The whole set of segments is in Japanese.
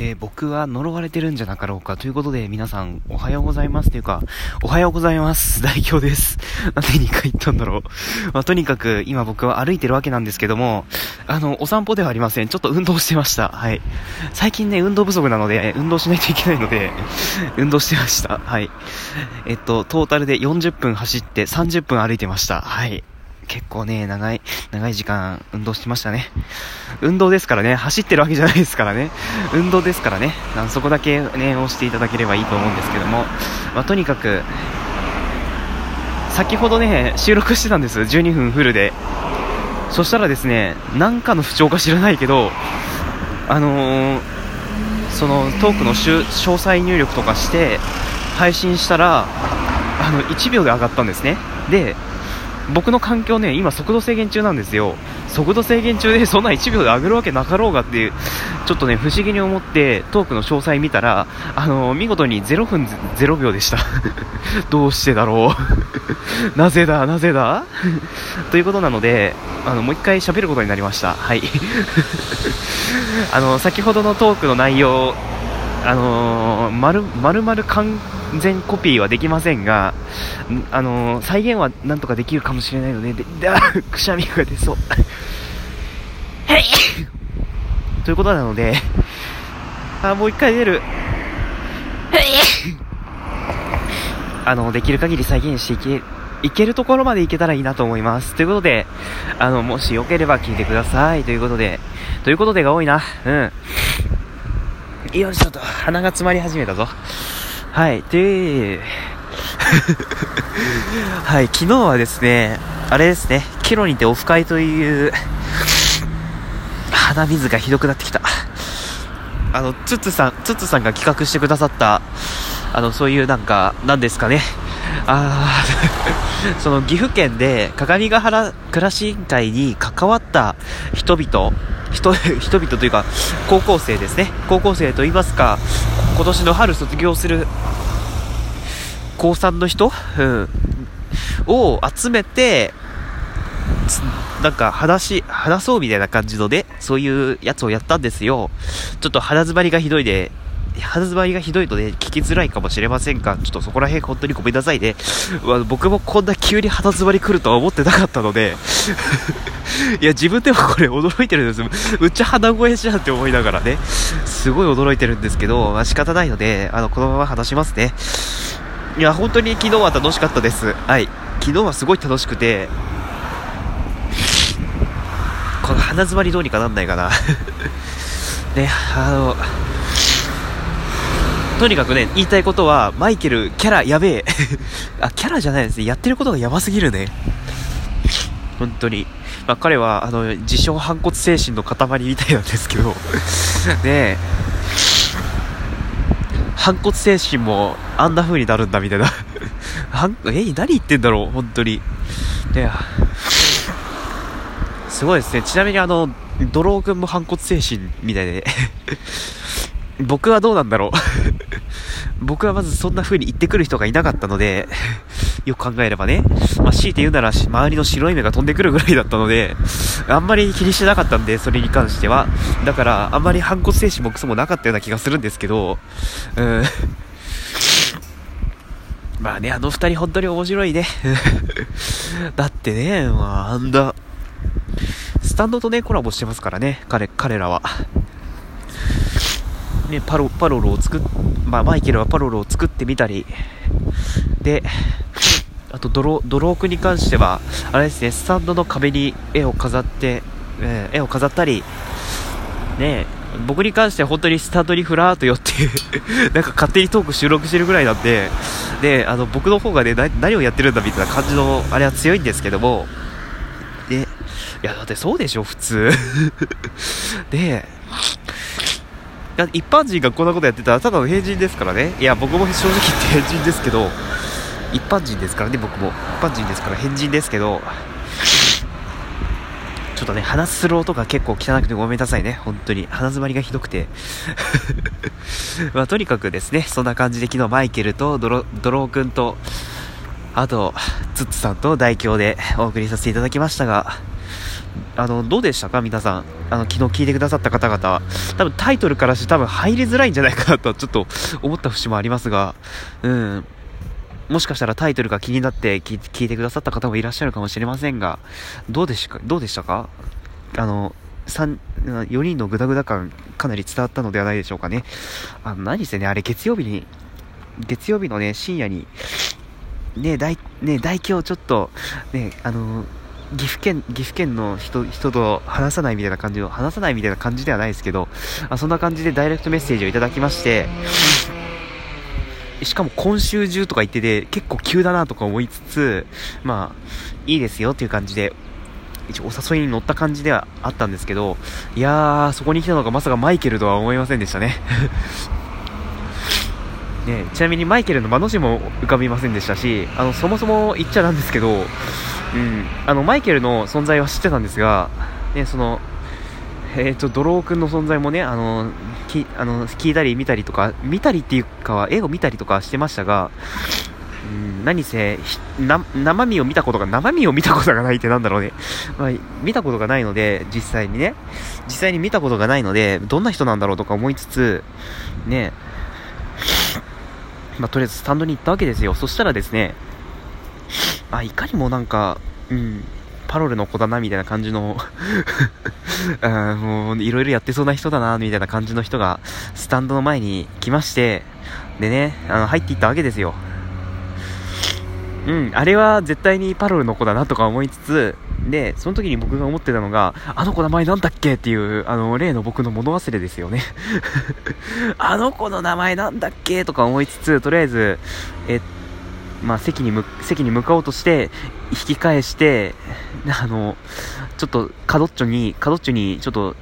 えー、僕は呪われてるんじゃなかろうかということで、皆さん、おはようございますというか、おはようございます。代表です。なんで2回言ったんだろう。まあ、とにかく、今僕は歩いてるわけなんですけども、あの、お散歩ではありません。ちょっと運動してました。はい。最近ね、運動不足なので、運動しないといけないので、運動してました。はい。えっと、トータルで40分走って30分歩いてました。はい。結構ね、長い、長い時間運動してましたね。運動ですからね、走ってるわけじゃないですからね。運動ですからね。そこだけね、押していただければいいと思うんですけども。まあ、とにかく、先ほどね、収録してたんです。12分フルで。そしたらですね、なんかの不調か知らないけど、あのー、そのトークの詳細入力とかして配信したら、あの、1秒で上がったんですね。で、僕の環境ね、今速度制限中なんですよ。速度制限中で そんな1秒で上げるわけなかろうがっていう、ちょっとね、不思議に思ってトークの詳細見たら、あのー、見事に0分0秒でした。どうしてだろう なぜだ、なぜだ？ということなので、あの、もう一回喋ることになりました。はい。あの、先ほどのトークの内容、あのー、まる、まる完全コピーはできませんが、あのー、再現はなんとかできるかもしれないので、で、で くしゃみが出そう。はいということなので、あ、もう一回出る。あの、できる限り再現していけ、いけるところまでいけたらいいなと思います。ということで、あの、もしよければ聞いてください。ということで、ということでが多いな。うん。よいしょと、鼻が詰まり始めたぞ。はい、で、はい、昨日はですね、あれですね、キロにてオフ会という、鼻水がひどくなってきた。あの、ツッツさん、ツッツさんが企画してくださった、あの、そういうなんか、なんですかね。あー その岐阜県で鏡ヶ原暮らし委員会に関わった人々人 人々というか高校生ですね。高校生といいますか今年の春卒業する高3の人、うん、を集めてなんか話話そうみたいな感じのでそういうやつをやったんですよ。ちょっと鼻詰まりがひどいで鼻詰まりがひどいので聞きづらいかもしれませんが、ちょっとそこら辺本当にごめんなさいね。僕もこんな急に鼻詰まり来るとは思ってなかったので。いや、自分でもこれ驚いてるんです。むっちゃ鼻声じゃんって思いながらね、すごい驚いてるんですけど、まあ、仕方ないので、あの、このまま話しますね。いや、本当に昨日は楽しかったです。はい。昨日はすごい楽しくて、この鼻詰まりどうにかなんないかな ね、あの、とにかくね、言いたいことは、マイケル、キャラやべえ。あ、キャラじゃないですね。やってることがやばすぎるね。本当に。まあ、彼は、あの、自称反骨精神の塊みたいなんですけど、ね反骨精神もあんな風になるんだみたいな。え、何言ってんだろう本当に。ねすごいですね。ちなみにあの、ドロー君も反骨精神みたいで 僕はどうなんだろう僕はまずそんな風に言ってくる人がいなかったので よく考えればね、まあ、強いて言うなら周りの白い目が飛んでくるぐらいだったので、あんまり気にしてなかったんで、それに関しては。だから、あんまり反骨精神もクソもなかったような気がするんですけど、うん。まあね、あの二人本当に面白いね。だってね、まあ、あんな、スタンドとね、コラボしてますからね、彼、彼らは。ね、パロ、パロロを作っ、まあ、マイケルはパロロを作ってみたり、で、あとドロ、ドロークに関しては、あれですね、スタンドの壁に絵を飾って、えー、絵を飾ったり、ね僕に関しては本当にスタンドにふらーっと寄って なんか勝手にトーク収録してるぐらいなんで、で、あの、僕の方がね、何をやってるんだみたいな感じの、あれは強いんですけども、で、いや、だってそうでしょ、普通。で、一般人がこんなことやってたらただの変人ですからね。いや僕も正直言って変人ですけど一般人ですからね僕も。一般人ですから変人ですけど。ちょっとね鼻する音が結構汚くてごめんなさいね。本当に。鼻詰まりがひどくて。まあとにかくですねそんな感じで昨日マイケルとドロドロー君とあとツッツさんと代表でお送りさせていただきましたがあのどうでしたか？皆さん。あの昨日聞いてくださった方々多分タイトルからして多分入りづらいんじゃないかなとちょっと思った節もありますが。うん。もしかしたらタイトルが気になって聞いてくださった方もいらっしゃるかもしれませんが。どうでしたかどうでしたか？あの4人のグダグダ感かなり伝わったのではないでしょうかね。あの何せねあれ月曜日に月曜日のね深夜にね大ね大京ちょっとねあの岐阜県、岐阜県の人、人と話さないみたいな感じの、話さないみたいな感じではないですけど、あそんな感じでダイレクトメッセージをいただきまして、しかも今週中とか言ってて、結構急だなとか思いつつ、まあ、いいですよっていう感じで、一応お誘いに乗った感じではあったんですけど、いやー、そこに来たのがまさかマイケルとは思いませんでしたね。ねちなみにマイケルの間の字も浮かびませんでしたし、あの、そもそも言っちゃなんですけど、うん、あのマイケルの存在は知ってたんですが、ね、そのえーと、ドロー君の存在もねあのきあの聞いたり見たりとか見たりっていうかは絵を見たりとかしてましたが、うん、何せ生身を見たことが生身を見たことがないってなんだろうね、まあ、見たことがないので実際にね。実際に見たことがないのでどんな人なんだろうとか思いつつね。まあ、とりあえずスタンドに行ったわけですよ。そしたらですねあ、いかにもなんか、うん、パロルの子だな、みたいな感じの あもう、いろいろやってそうな人だな、みたいな感じの人が、スタンドの前に来まして、でね、あの、入っていったわけですよ。うん、あれは絶対にパロルの子だなとか思いつつ、で、その時に僕が思ってたのが、あの子名前なんだっけっていう、あの、例の僕の物忘れですよね あの子の名前なんだっけとか思いつつ、とりあえず、えっとまあ、席に向席に向かおうとして引き返してあのちょっと角っちょに角っちょにちょっと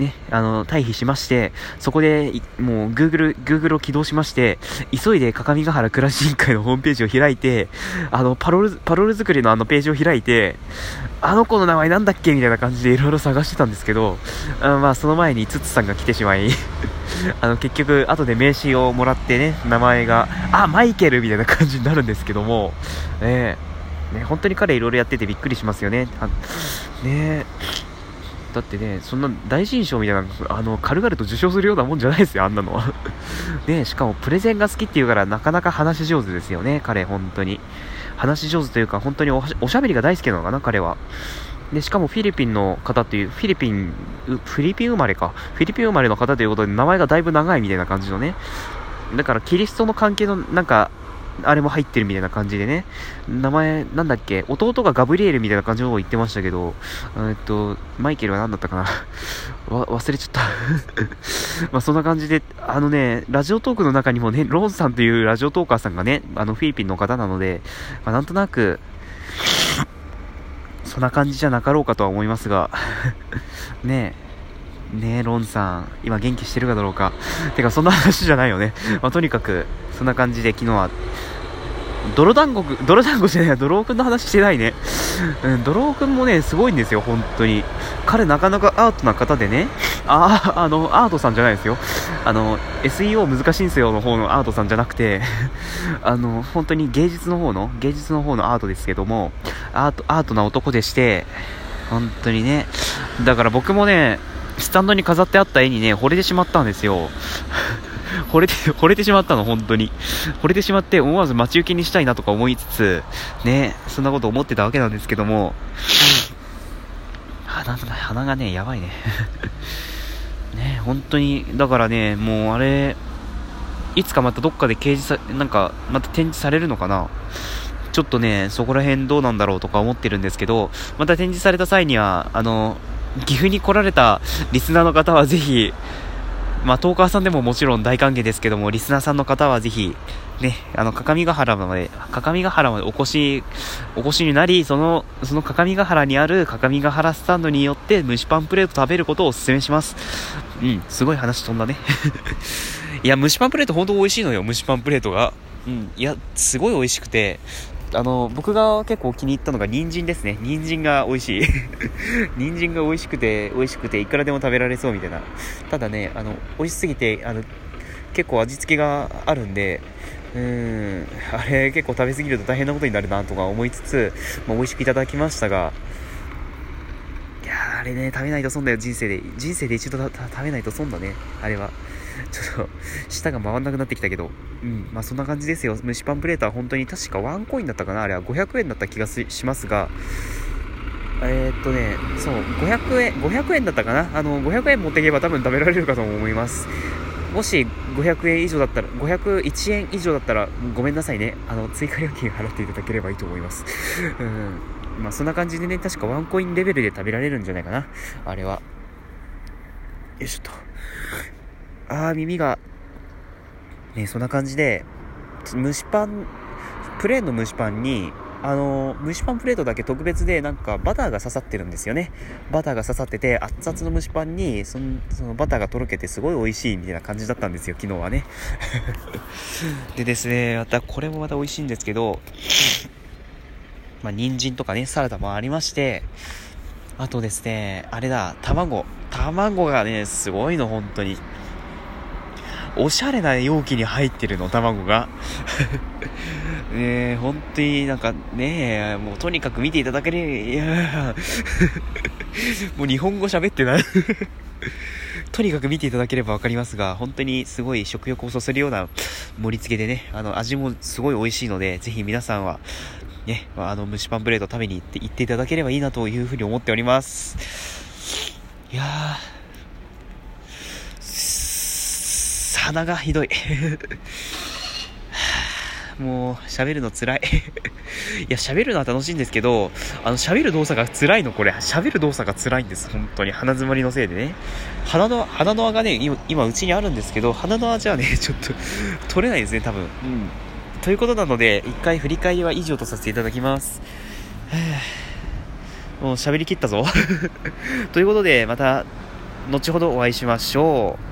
ね、あの、退避しまして、そこで、もう、Google、Google を起動しまして、急いで、各務原暮らし委員会のホームページを開いて、あの、パロル、パロル作りのあのページを開いて、あの子の名前なんだっけみたいな感じでいろいろ探してたんですけど、あまあ、その前に、ツツさんが来てしまい あの、結局、後で名刺をもらってね、名前が、あ、マイケルみたいな感じになるんですけども、ねね、本当に彼いろいろやっててびっくりしますよね。ねだってね、そんな大臣賞みたいな、あの、軽々と受賞するようなもんじゃないですよ、あんなの。ねしかもプレゼンが好きっていうから、なかなか話し上手ですよね、彼、本当に。話し上手というか、本当におしゃべりが大好きなのかな、彼は。で、しかもフィリピンの方っていう、フィリピン、フィリピン生まれか。フィリピン生まれの方ということで、名前がだいぶ長いみたいな感じのね。だから、キリストの関係の、なんか、あれも入ってるみたいな感じでね、名前、なんだっけ、弟がガブリエルみたいな感じのことを言ってましたけど、えっと、マイケルは何だったかな、忘れちゃった。まあそんな感じで、あのね、ラジオトークの中にもね、ローンさんというラジオトーカーさんがね、あのフィリピンの方なので、まあ、なんとなく、そんな感じじゃなかろうかとは思いますが。ねえ、ねえ、ロンさん、今元気してるかだろうか。てか、そんな話じゃないよね。まあ、とにかく、そんな感じで昨日は、泥団子、泥団子じゃないや、泥くんの話してないね。うん、泥くんもね、すごいんですよ、本当に。彼なかなかアートな方でね、あ、あの、アートさんじゃないですよ。あの、SEO 難しいんですよの方のアートさんじゃなくて、あの、本当に芸術の方の、芸術の方のアートですけども、アート、アートな男でして、本当にね、だから僕もね、スタンドに飾ってあった絵にね、惚れてしまったんですよ。惚れて、惚れてしまったの、本当に。惚れてしまって、思わず待ち受けにしたいなとか思いつつ、ね、そんなこと思ってたわけなんですけども、鼻が、鼻がね、やばいね。ね、本当に、だからね、もうあれ、いつかまたどっかで掲示さ、なんか、また展示されるのかなちょっとね、そこら辺どうなんだろうとか思ってるんですけど、また展示された際には、あの、岐阜に来られたリスナーの方はぜひ、まあ、トーカーさんでももちろん大歓迎ですけども、リスナーさんの方はぜひ、ね、あの、各務原まで、各務原までお越し、お越しになり、その、その各務原にある各務原スタンドによって蒸しパンプレート食べることをお勧めします。うん、すごい話飛んだね。いや、蒸しパンプレート本当美味しいのよ、蒸しパンプレートが。うん、いや、すごい美味しくて、あの、僕が結構気に入ったのが人参ですね。人参が美味しい。人参が美味しくて、美味しくて、いくらでも食べられそうみたいな。ただね、あの、美味しすぎて、あの、結構味付けがあるんで、うん、あれ結構食べ過ぎると大変なことになるなとか思いつつ、まあ、美味しくいただきましたが、いやあれね、食べないと損だよ、人生で。人生で一度食べないと損だね、あれは。ちょっと、舌が回んなくなってきたけど。うん、まあそんな感じですよ。蒸しパンプレートは本当に確かワンコインだったかな？あれは500円だった気がしますが、えー、っとね、そう、500円、500円だったかな？あの、500円持っていけば多分食べられるかと思います。もし500円以上だったら、501円以上だったらごめんなさいね。あの、追加料金払っていただければいいと思います。うん。まあそんな感じでね、確かワンコインレベルで食べられるんじゃないかな。あれは。よいしょと。あー、耳が。ね、そんな感じで、蒸しパン、プレーンの蒸しパンに、あの蒸しパンプレートだけ特別でなんかバターが刺さってるんですよね。バターが刺さってて熱々の蒸しパンにそのそのバターがとろけてすごい美味しいみたいな感じだったんですよ昨日はね。でですねまたこれもまた美味しいんですけどまあ人参とかねサラダもありましてあとですねあれだ卵。卵がねすごいの本当に。おしゃれな容器に入ってるの卵が。ねえ、本当になんかねえ、もうとにかく見ていただけれ、い やもう日本語喋ってない。とにかく見ていただければ分かりますが、本当にすごい食欲をそそるような盛り付けでね、あの、味もすごい美味しいので、ぜひ皆さんは、ね、あの、蒸しパンプレート食べに行って、行っていただければいいなというふうに思っております。いやー、鼻がひどい もう、喋るの辛い いや、喋るのは楽しいんですけど、あの、喋る動作が辛いの、これ。喋る動作が辛いんです。本当に。鼻詰まりのせいでね。鼻の、鼻の輪がね、今、今うちにあるんですけど、鼻の輪じゃね、ちょっと取れないですね、多分。うん。ということなので、一回振り返りは以上とさせていただきます。もう喋りきったぞということで、また、後ほどお会いしましょう。